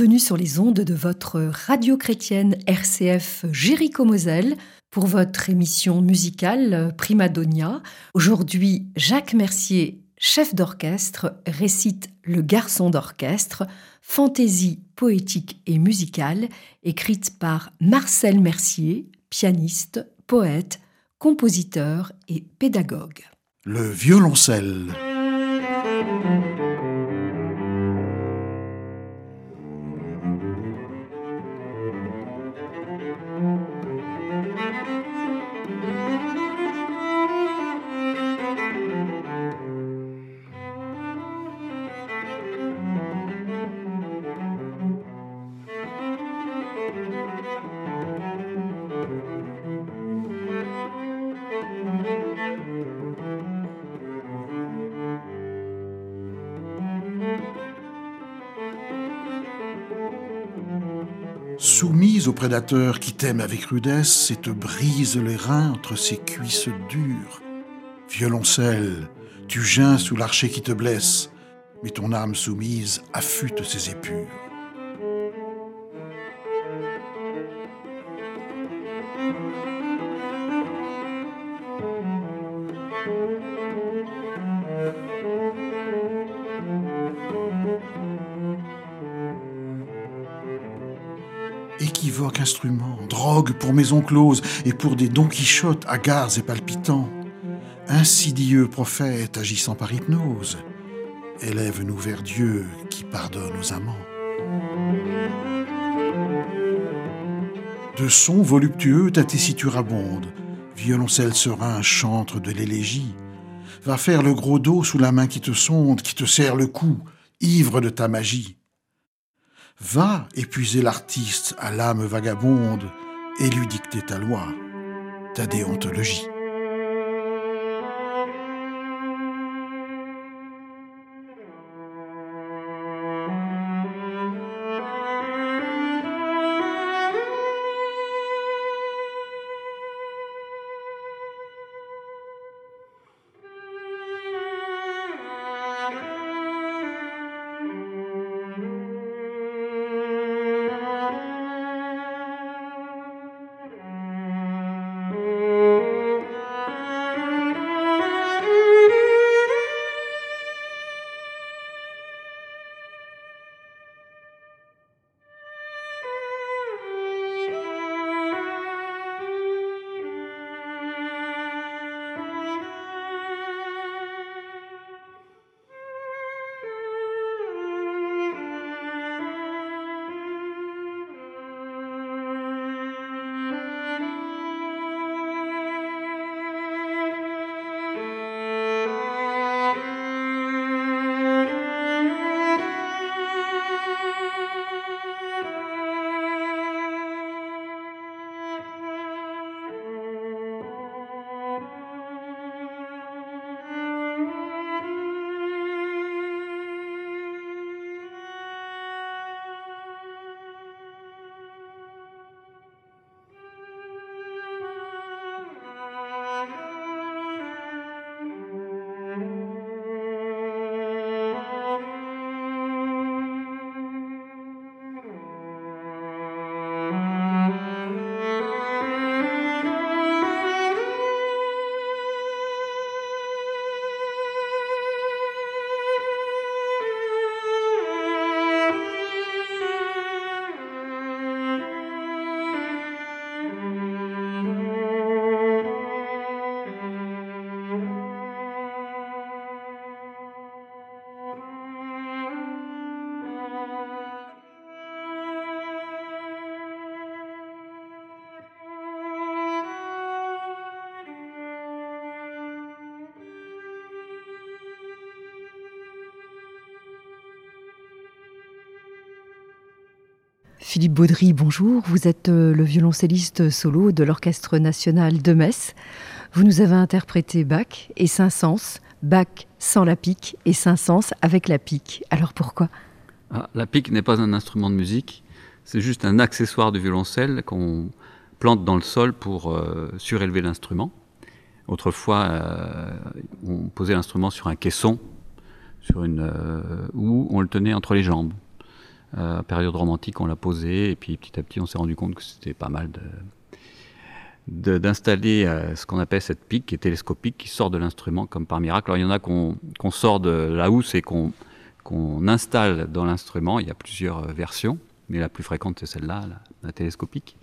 bienvenue sur les ondes de votre radio chrétienne RCF Jéricho-Moselle pour votre émission musicale Primadonia. Aujourd'hui, Jacques Mercier, chef d'orchestre, récite Le garçon d'orchestre, fantaisie poétique et musicale, écrite par Marcel Mercier, pianiste, poète, compositeur et pédagogue. Le violoncelle. Soumise au qui t'aime avec rudesse et te brise les reins entre ses cuisses dures. Violoncelle, tu geins sous l'archer qui te blesse, mais ton âme soumise affûte ses épures. Équivoque instrument, drogue pour maison close et pour des Don Quichotte hagards et palpitants. Insidieux prophète agissant par hypnose, élève-nous vers Dieu qui pardonne aux amants. De sons voluptueux ta tessiture abonde, violoncelle serein, chantre de l'élégie. Va faire le gros dos sous la main qui te sonde, qui te serre le cou, ivre de ta magie. Va épuiser l'artiste à l'âme vagabonde et lui dicter ta loi, ta déontologie. Philippe Baudry, bonjour. Vous êtes euh, le violoncelliste solo de l'Orchestre national de Metz. Vous nous avez interprété Bach et Saint-Saëns, Bach sans la pique et Saint-Saëns avec la pique. Alors pourquoi? Ah, La pique n'est pas un instrument de musique, c'est juste un accessoire de violoncelle qu'on plante dans le sol pour euh, surélever l'instrument. Autrefois, euh, on posait l'instrument sur un caisson sur une, ou on le tenait entre les jambes. Euh, période romantique, on l'a posé, et puis petit à petit, on s'est rendu compte que c'était pas mal de, d'installer euh, ce qu'on appelle cette pique qui est télescopique, qui sort de l'instrument comme par miracle. Alors il y en a qu'on, sort de la housse et qu'on, qu'on installe dans l'instrument. Il y a plusieurs euh, versions, mais la plus fréquente c'est celle-là, la, télescopique.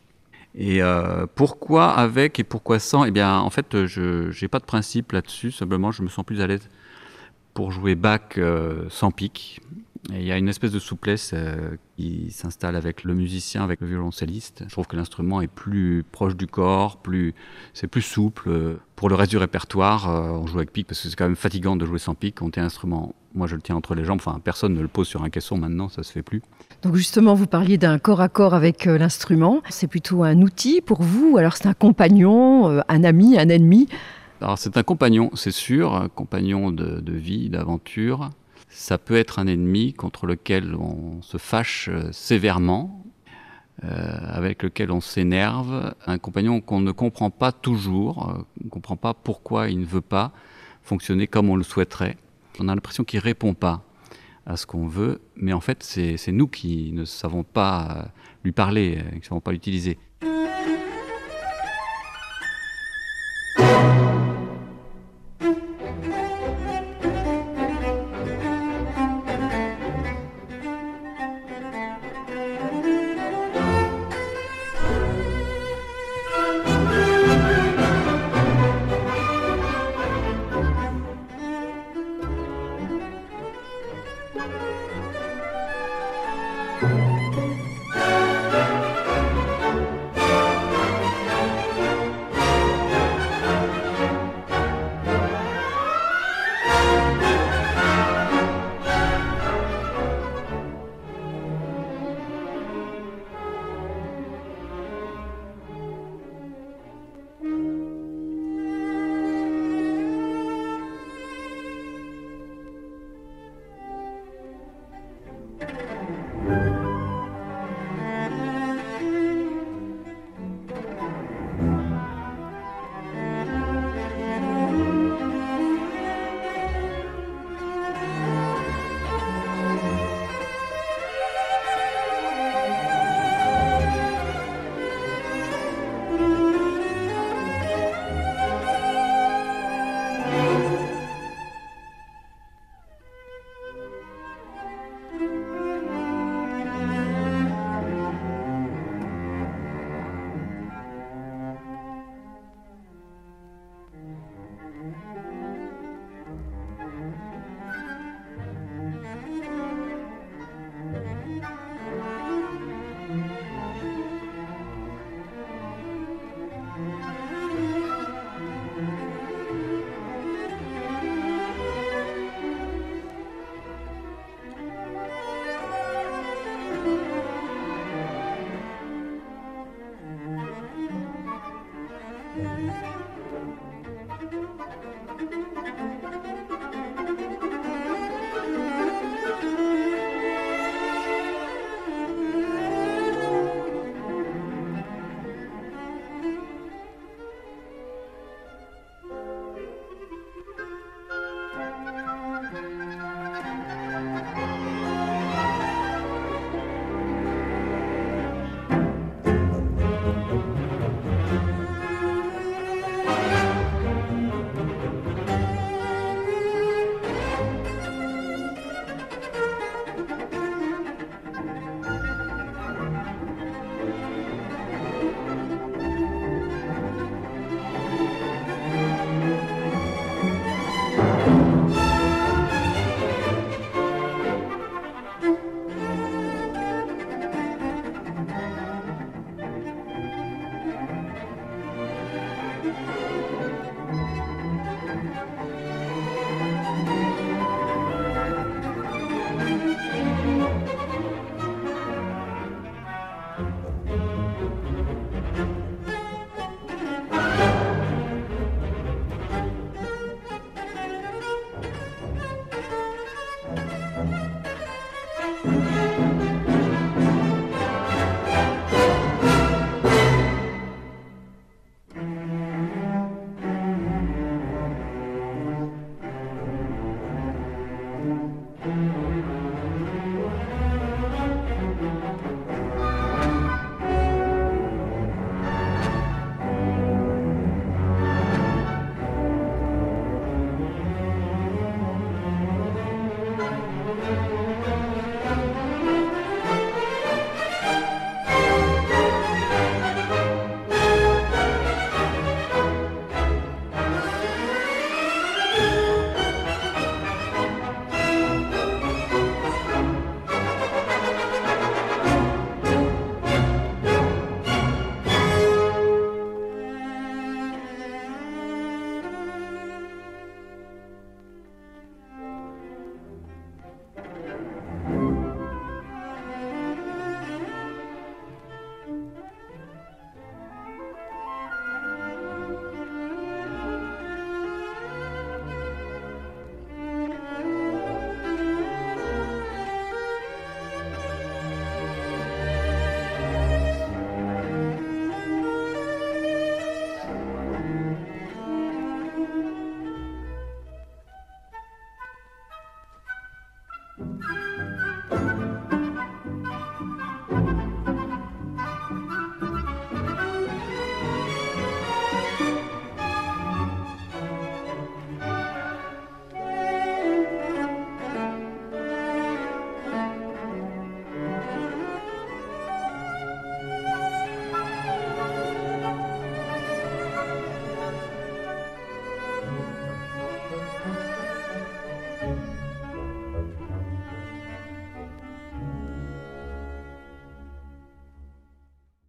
Et pourquoi avec et pourquoi sans? Eh bien, en fait, je n'ai pas de principe là-dessus. Simplement, je me sens plus à l'aise pour jouer Bach sans il y a une espèce de souplesse euh, qui s'installe avec le musicien, avec le violoncelliste. Je trouve que l'instrument est plus proche du corps, plus, c'est plus souple. Pour le reste du répertoire, euh, on joue avec pic parce que c'est quand même fatigant de jouer sans pic. Quand un instrument, moi je le tiens entre les jambes, enfin personne ne le pose sur un caisson maintenant, ça se fait plus. Donc justement, vous parliez d'un corps à corps avec euh, l'instrument. C'est plutôt un outil pour vous, alors c'est un compagnon, un ami, un ennemi? Alors c'est un compagnon, c'est sûr, un compagnon de, de vie, d'aventure, ça peut être un ennemi contre lequel on se fâche euh, sévèrement, euh, avec lequel on s'énerve, un compagnon qu'on ne comprend pas toujours, euh, on ne comprend pas pourquoi il ne veut pas fonctionner comme on le souhaiterait. On a l'impression qu'il ne répond pas à ce qu'on veut, mais en fait c'est nous qui ne savons pas lui parler, qui ne savons pas l'utiliser.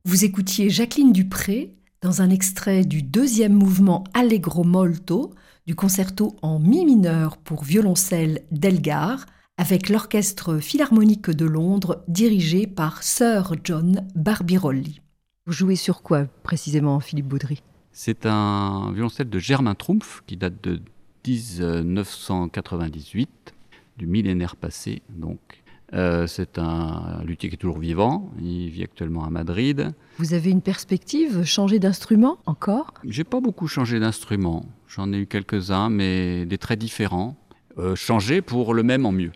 Vous écoutiez Jacqueline Dupré dans un extrait du deuxième mouvement Allegro molto du concerto en mi mineur pour violoncelle d'Elgar avec l'Orchestre Philharmonique de Londres dirigé par Sir John Barbirolli. Vous jouez sur quoi précisément, Philippe Baudry? C'est un violoncelle de Germain Trumpf qui date de 1998, du millénaire passé donc. Euh, c'est un luthier qui est toujours vivant. Il vit actuellement à Madrid. Vous avez une perspective Changer d'instrument encore? J'ai pas beaucoup changé d'instrument. J'en ai eu quelques-uns, mais des très différents. Euh, changer pour le même en mieux.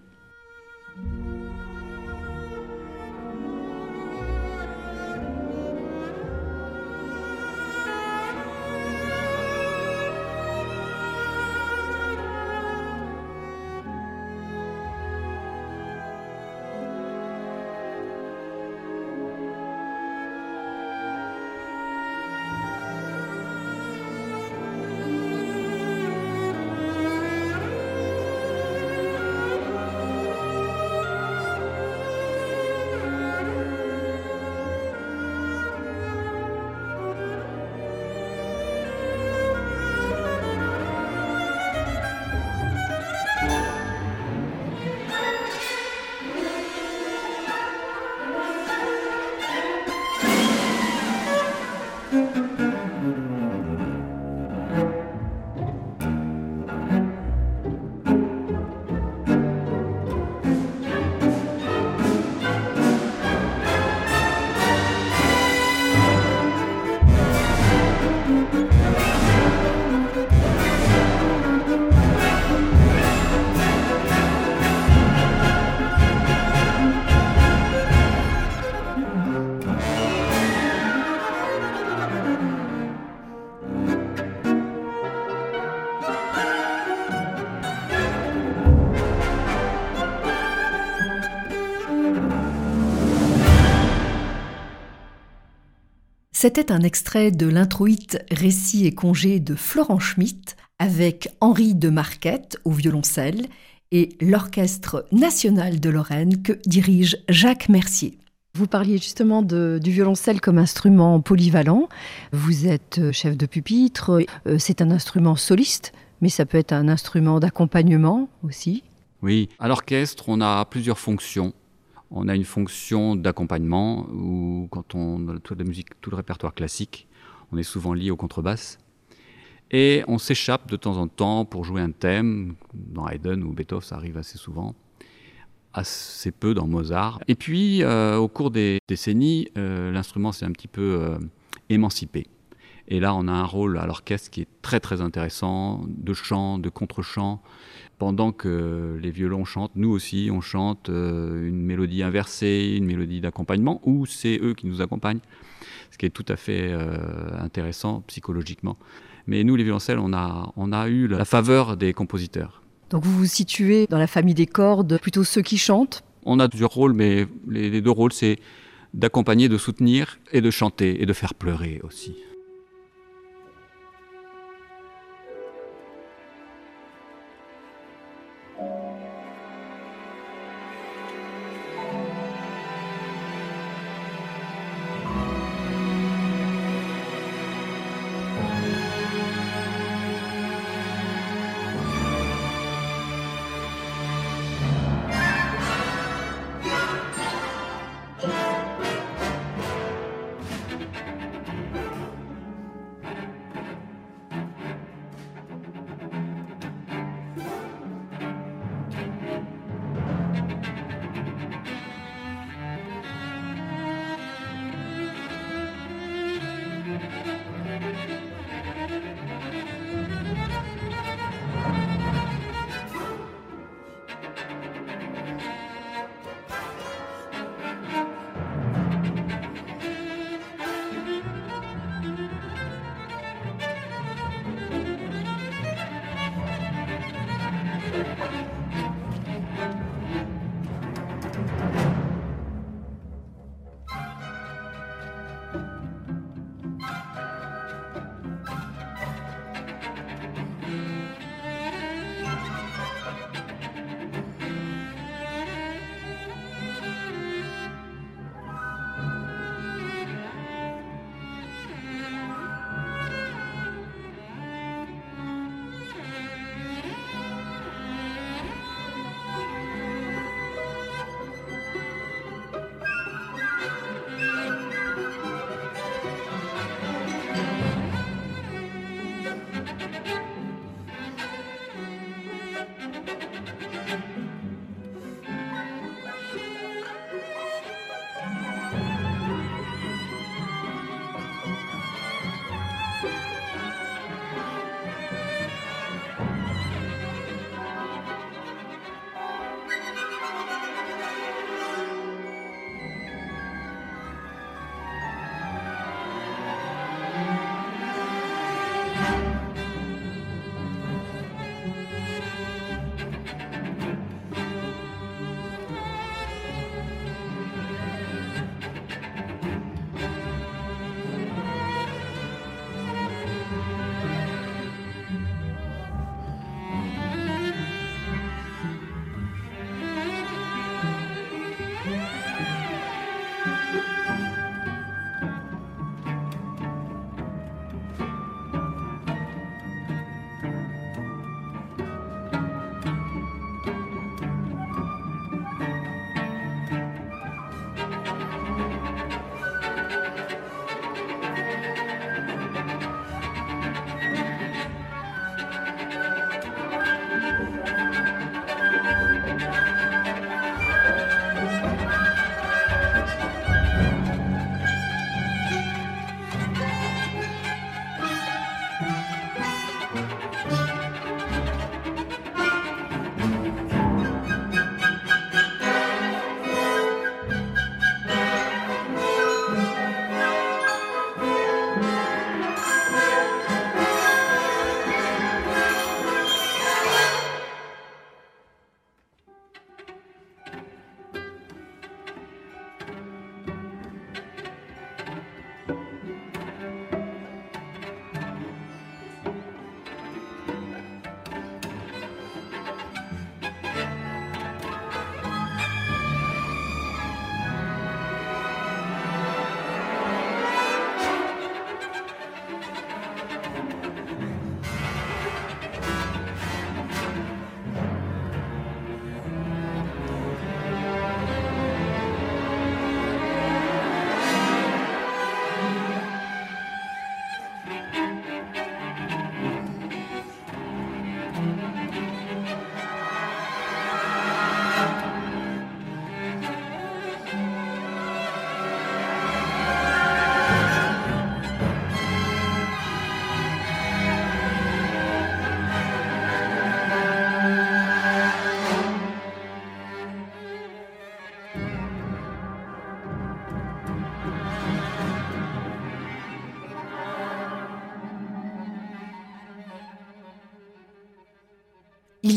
C'était un extrait de l'introïte Récit et congé de Florent Schmitt avec Henri de Marquette au violoncelle et l'Orchestre national de Lorraine que dirige Jacques Mercier. Vous parliez justement du violoncelle comme instrument polyvalent. Vous êtes euh, chef de pupitre. Euh, c'est un instrument soliste, mais ça peut être un instrument d'accompagnement aussi. Oui, à l'orchestre, on a plusieurs fonctions. On a une fonction d'accompagnement où, quand on a toute la musique, tout le répertoire classique, on est souvent lié aux contrebasses. Et on s'échappe de temps en temps pour jouer un thème. Dans Haydn ou Beethoven, ça arrive assez souvent. Assez peu dans Mozart. Et puis, euh, au cours des décennies, euh, l'instrument s'est un petit peu euh, émancipé. Et là, on a un rôle à l'orchestre qui est très très intéressant, de chant, de contre-chant, pendant que les violons chantent, nous aussi, on chante euh, une mélodie inversée, une mélodie d'accompagnement, ou c'est eux qui nous accompagnent, ce qui est tout à fait euh, intéressant psychologiquement. Mais nous, les violoncelles, on a, on a eu la faveur des compositeurs. Donc vous vous situez dans la famille des cordes, plutôt ceux qui chantent? On a plusieurs rôles, mais les deux rôles, c'est d'accompagner, de soutenir et de chanter et de faire pleurer aussi.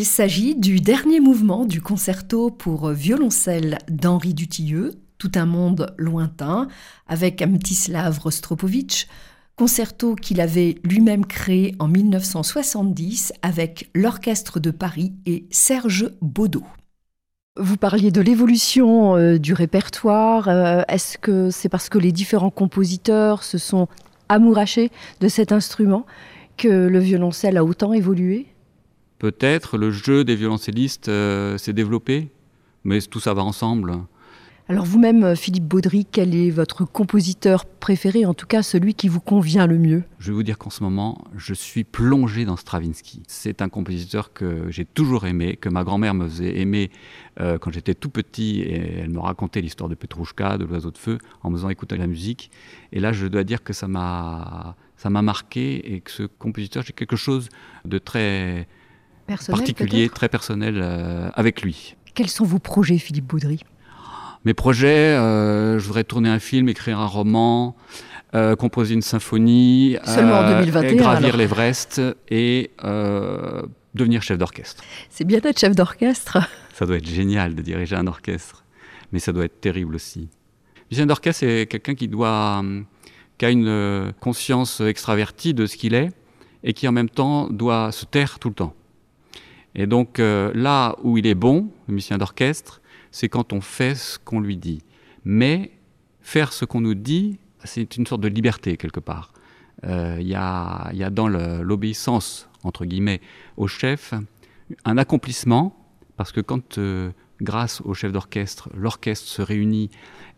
Il s'agit du dernier mouvement du concerto pour violoncelle d'Henri Dutilleux, Tout un monde lointain, avec Mtislav Rostropovitch, concerto qu'il avait lui-même créé en 1970 avec l'Orchestre de Paris et Serge Baudot. Vous parliez de l'évolution euh, du répertoire. Euh, est-ce que c'est parce que les différents compositeurs se sont amourachés de cet instrument que le violoncelle a autant évolué? Peut-être le jeu des violoncellistes euh, s'est développé, mais tout ça va ensemble. Alors vous-même, euh, Philippe Baudry, quel est votre compositeur préféré, en tout cas celui qui vous convient le mieux? Je vais vous dire qu'en ce moment, je suis plongé dans Stravinsky. C'est un compositeur que j'ai toujours aimé, que ma grand-mère me faisait aimer euh, quand j'étais tout petit, et elle me racontait l'histoire de Petrouchka, de l'oiseau de feu, en me faisant écouter la musique. Et là, je dois dire que ça m'a ça m'a marqué et que ce compositeur, j'ai quelque chose de très particulier, très personnel euh, avec lui. Quels sont vos projets, Philippe Baudry? Mes projets, euh, je voudrais tourner un film, écrire un roman, euh, composer une symphonie, Seulement en 2021, gravir l'Everest et devenir chef d'orchestre. C'est bien d'être chef d'orchestre. Ça doit être génial de diriger un orchestre, mais ça doit être terrible aussi. Le chef d'orchestre, c'est quelqu'un qui doit, qui a une conscience extravertie de ce qu'il est et qui en même temps doit se taire tout le temps. Et donc là où il est bon, le musicien d'orchestre, c'est quand on fait ce qu'on lui dit. Mais faire ce qu'on nous dit, c'est une sorte de liberté quelque part. Euh, il y, a, dans l'obéissance, entre guillemets, au chef, un accomplissement, parce que quand, euh, grâce au chef d'orchestre, l'orchestre se réunit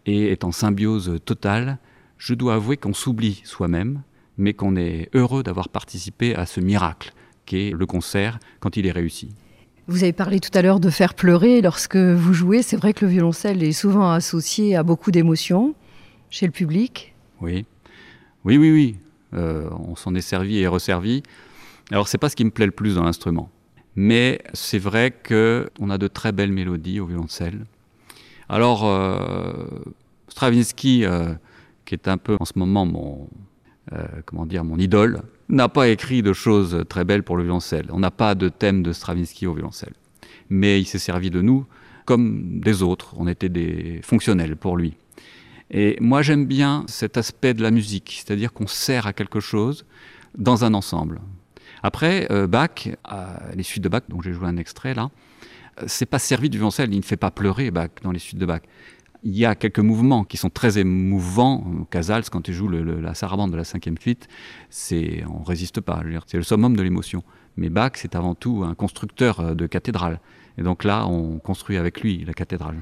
et est en symbiose totale, je dois avouer qu'on s'oublie soi-même, mais qu'on est heureux d'avoir participé à ce miracle qu'est le concert quand il est réussi. Vous avez parlé tout à l'heure de faire pleurer lorsque vous jouez. C'est vrai que le violoncelle est souvent associé à beaucoup d'émotions chez le public. Oui, oui, oui, oui. Euh, on s'en est servi et resservi. Alors c'est pas ce qui me plaît le plus dans l'instrument, mais c'est vrai que on a de très belles mélodies au violoncelle. Alors euh, Stravinsky, euh, qui est un peu en ce moment mon comment dire mon idole, n'a pas écrit de choses très belles pour le violoncelle. On n'a pas de thème de Stravinsky au violoncelle. Mais il s'est servi de nous comme des autres. On était des fonctionnels pour lui. Et moi, j'aime bien cet aspect de la musique, c'est-à-dire qu'on sert à quelque chose dans un ensemble. Après, euh, Bach, les suites de Bach, dont j'ai joué un extrait là, euh, c'est pas servi du violoncelle, il ne fait pas pleurer Bach dans les suites de Bach il y a quelques mouvements qui sont très émouvants. Casals, quand tu joues la sarabande de la cinquième suite, c'est, on résiste pas. C'est le summum de l'émotion. Mais Bach, c'est avant tout un constructeur euh, de cathédrale. Et donc là, on construit avec lui la cathédrale.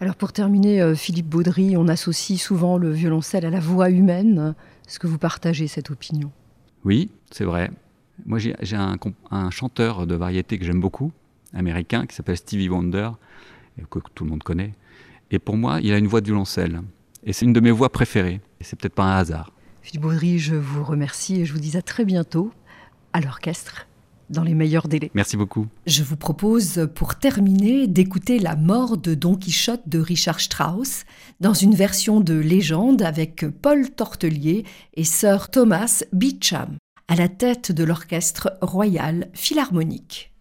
Alors pour terminer, euh, Philippe Baudry, on associe souvent le violoncelle à la voix humaine. Est-ce que vous partagez cette opinion? Oui, c'est vrai. Moi, j'ai un, un, chanteur de variété que j'aime beaucoup, américain, qui s'appelle Stevie Wonder, que tout le monde connaît, et pour moi, il a une voix de violoncelle. Et c'est une de mes voix préférées. Et c'est peut-être pas un hasard. Philippe Baudry, je vous remercie et je vous dis à très bientôt à l'orchestre dans les meilleurs délais. Merci beaucoup. Je vous propose, pour terminer, d'écouter La mort de Don Quichotte de Richard Strauss dans une version de légende avec Paul Tortelier et Sir Thomas Beecham à la tête de l'orchestre royal philharmonique.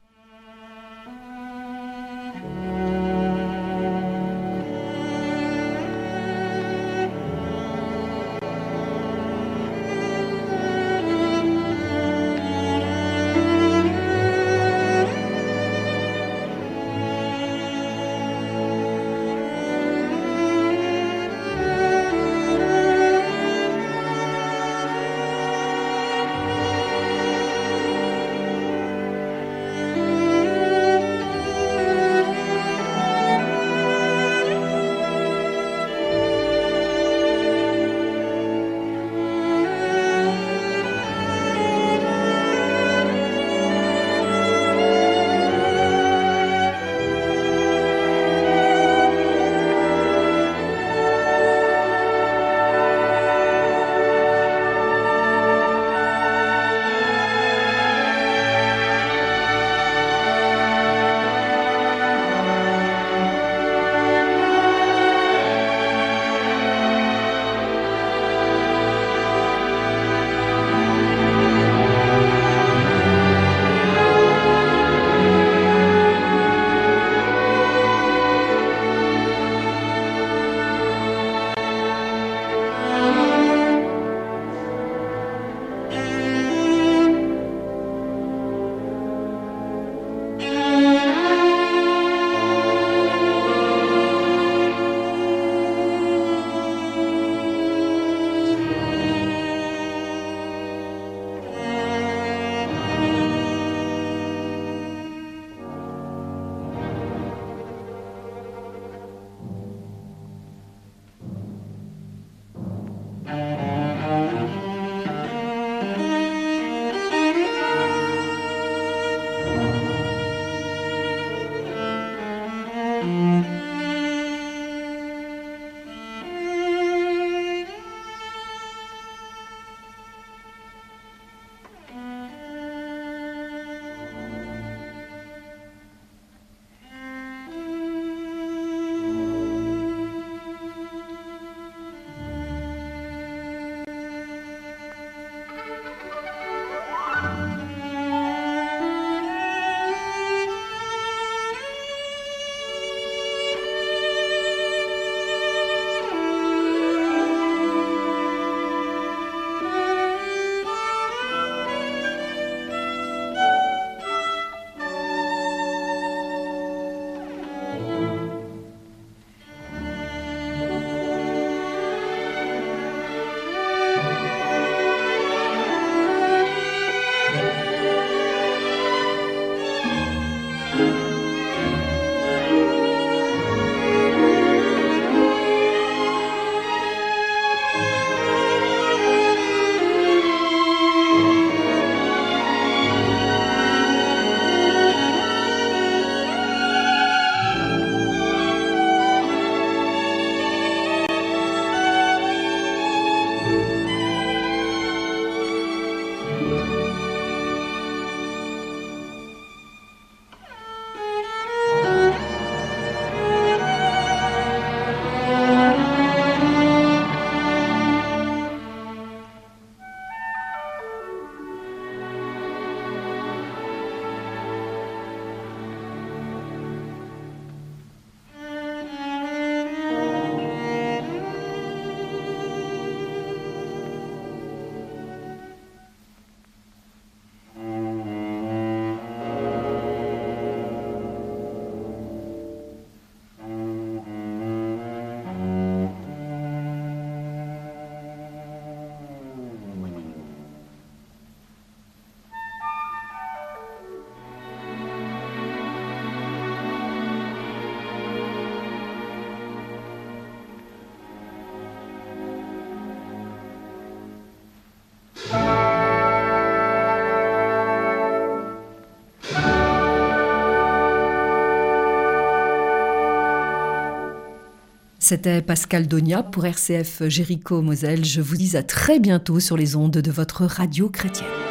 C'était Pascal Donia pour RCF Jéricho Moselle. Je vous dis à très bientôt sur les ondes de votre radio chrétienne.